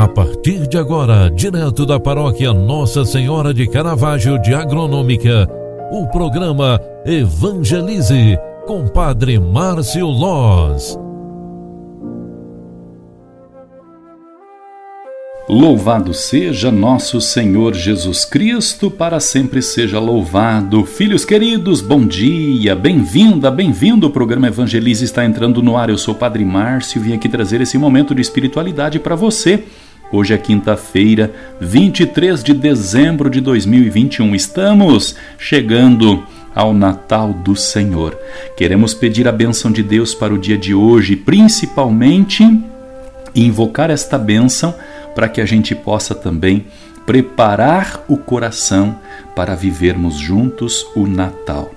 A partir de agora, direto da paróquia Nossa Senhora de Caravaggio de Agronômica, o programa Evangelize com Padre Márcio Loz. Louvado seja nosso Senhor Jesus Cristo, para sempre seja louvado. Filhos queridos, bom dia, bem-vinda, bem-vindo. O programa Evangelize está entrando no ar. Eu sou o Padre Márcio e vim aqui trazer esse momento de espiritualidade para você. Hoje é quinta-feira, 23 de dezembro de 2021. Estamos chegando ao Natal do Senhor. Queremos pedir a bênção de Deus para o dia de hoje, principalmente invocar esta bênção para que a gente possa também preparar o coração para vivermos juntos o Natal.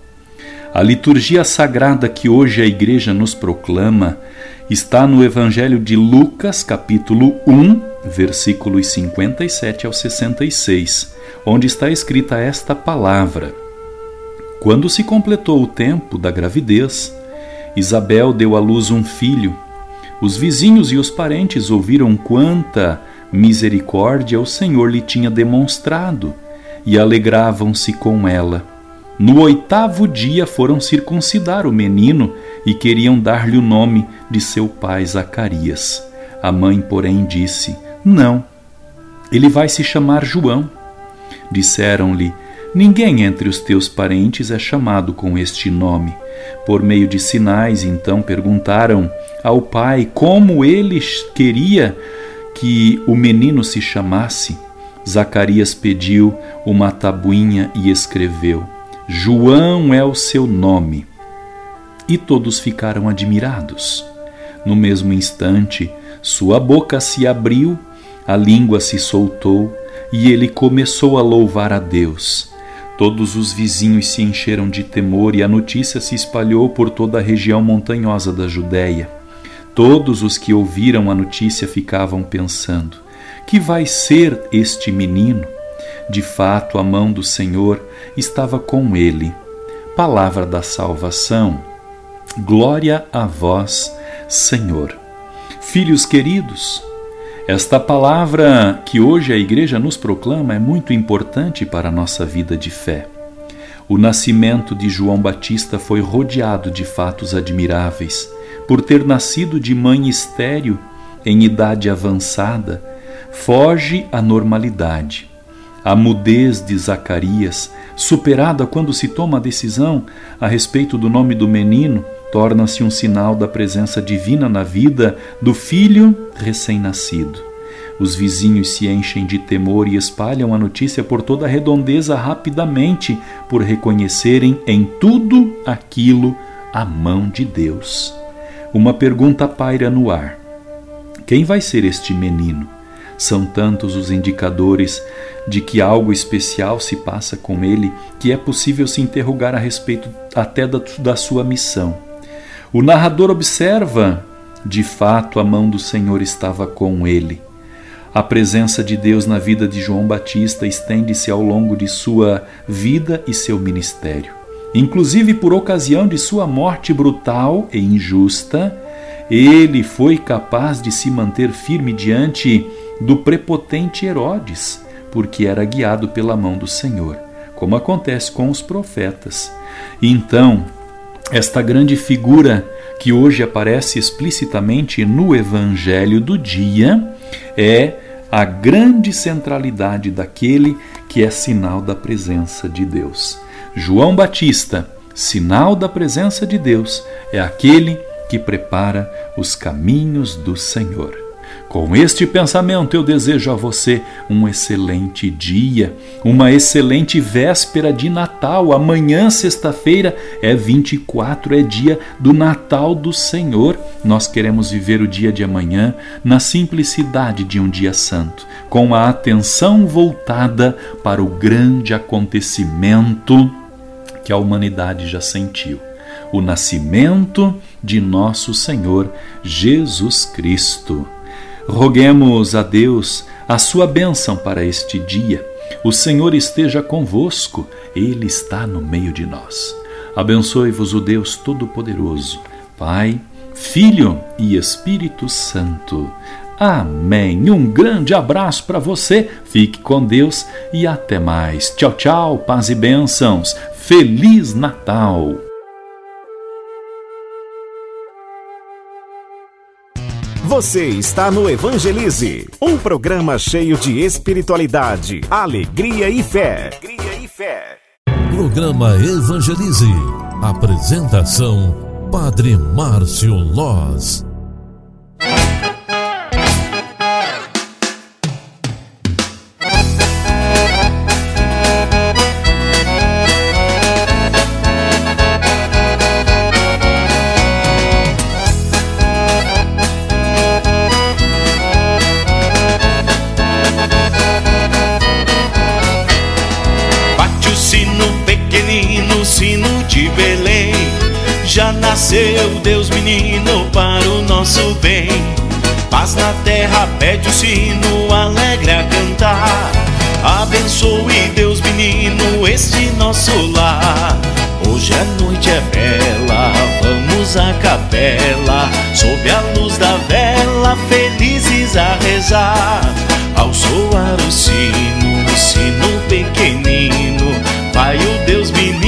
A liturgia sagrada que hoje a igreja nos proclama está no Evangelho de Lucas, capítulo 1, versículos 57 ao 66, onde está escrita esta palavra: Quando se completou o tempo da gravidez, Isabel deu à luz um filho. Os vizinhos e os parentes ouviram quanta misericórdia o Senhor lhe tinha demonstrado e alegravam-se com ela. No oitavo dia foram circuncidar o menino e queriam dar-lhe o nome de seu pai Zacarias. A mãe, porém, disse: Não, ele vai se chamar João. Disseram-lhe: Ninguém entre os teus parentes é chamado com este nome. Por meio de sinais, então perguntaram ao pai como ele queria que o menino se chamasse, Zacarias pediu uma tabuinha e escreveu: João é o seu nome. E todos ficaram admirados. No mesmo instante, sua boca se abriu, a língua se soltou e ele começou a louvar a Deus. Todos os vizinhos se encheram de temor e a notícia se espalhou por toda a região montanhosa da Judéia. Todos os que ouviram a notícia ficavam pensando: que vai ser este menino? De fato, a mão do Senhor estava com ele. Palavra da salvação. Glória a vós, Senhor. Filhos queridos, esta palavra que hoje a Igreja nos proclama é muito importante para a nossa vida de fé. O nascimento de João Batista foi rodeado de fatos admiráveis por ter nascido de mãe estéril em idade avançada, foge à normalidade. A mudez de Zacarias, superada quando se toma a decisão a respeito do nome do menino, torna-se um sinal da presença divina na vida do filho recém-nascido. Os vizinhos se enchem de temor e espalham a notícia por toda a redondeza rapidamente, por reconhecerem em tudo aquilo a mão de Deus. Uma pergunta paira no ar: Quem vai ser este menino? São tantos os indicadores de que algo especial se passa com ele que é possível se interrogar a respeito até da, da sua missão. O narrador observa: de fato, a mão do Senhor estava com ele. A presença de Deus na vida de João Batista estende-se ao longo de sua vida e seu ministério. Inclusive por ocasião de sua morte brutal e injusta, ele foi capaz de se manter firme diante do prepotente Herodes, porque era guiado pela mão do Senhor, como acontece com os profetas. Então, esta grande figura que hoje aparece explicitamente no Evangelho do dia é a grande centralidade daquele que é sinal da presença de Deus. João Batista, sinal da presença de Deus, é aquele que prepara os caminhos do Senhor. Com este pensamento, eu desejo a você um excelente dia, uma excelente véspera de Natal. Amanhã, sexta-feira, é 24, é dia do Natal do Senhor. Nós queremos viver o dia de amanhã na simplicidade de um dia santo, com a atenção voltada para o grande acontecimento que a humanidade já sentiu: o nascimento de nosso Senhor Jesus Cristo. Roguemos a Deus a sua bênção para este dia. O Senhor esteja convosco, Ele está no meio de nós. Abençoe-vos o Deus Todo-Poderoso, Pai, Filho e Espírito Santo. Amém. Um grande abraço para você, fique com Deus e até mais. Tchau, tchau, paz e bênçãos. Feliz Natal! Você está no Evangelize, um programa cheio de espiritualidade, alegria e fé. Alegria e fé. Programa Evangelize. Apresentação: Padre Márcio Loz. Nasceu Deus menino para o nosso bem. Paz na terra, pede o sino, alegre a cantar. Abençoe Deus menino este nosso lar. Hoje a noite é bela, vamos à capela, sob a luz da vela, felizes a rezar. Ao soar o sino, o sino pequenino, vai o Deus menino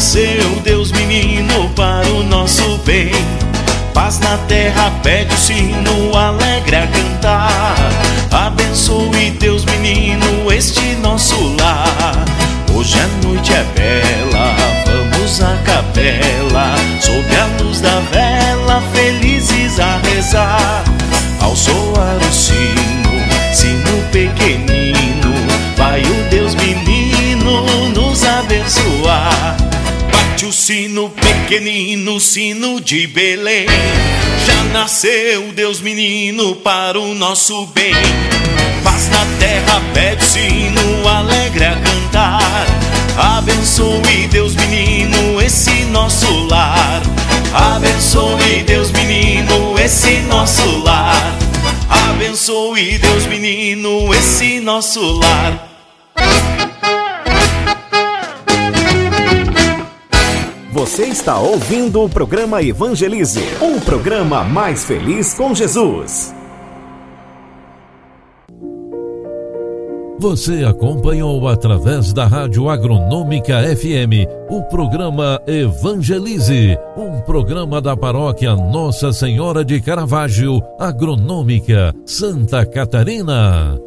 nasceu Deus menino para o nosso bem. Paz na terra, pede o sino alegre a cantar. Abençoe Deus menino sino pequenino, sino de Belém. Já nasceu Deus menino para o nosso bem. Paz na terra, pede sino, alegre a cantar. Abençoe Deus menino esse nosso lar. Abençoe Deus menino esse nosso lar. Abençoe Deus menino esse nosso lar. Você está ouvindo o programa Evangelize, um programa mais feliz com Jesus. Você acompanhou através da Rádio Agronômica FM o programa Evangelize, um programa da paróquia Nossa Senhora de Caravaggio, Agronômica, Santa Catarina.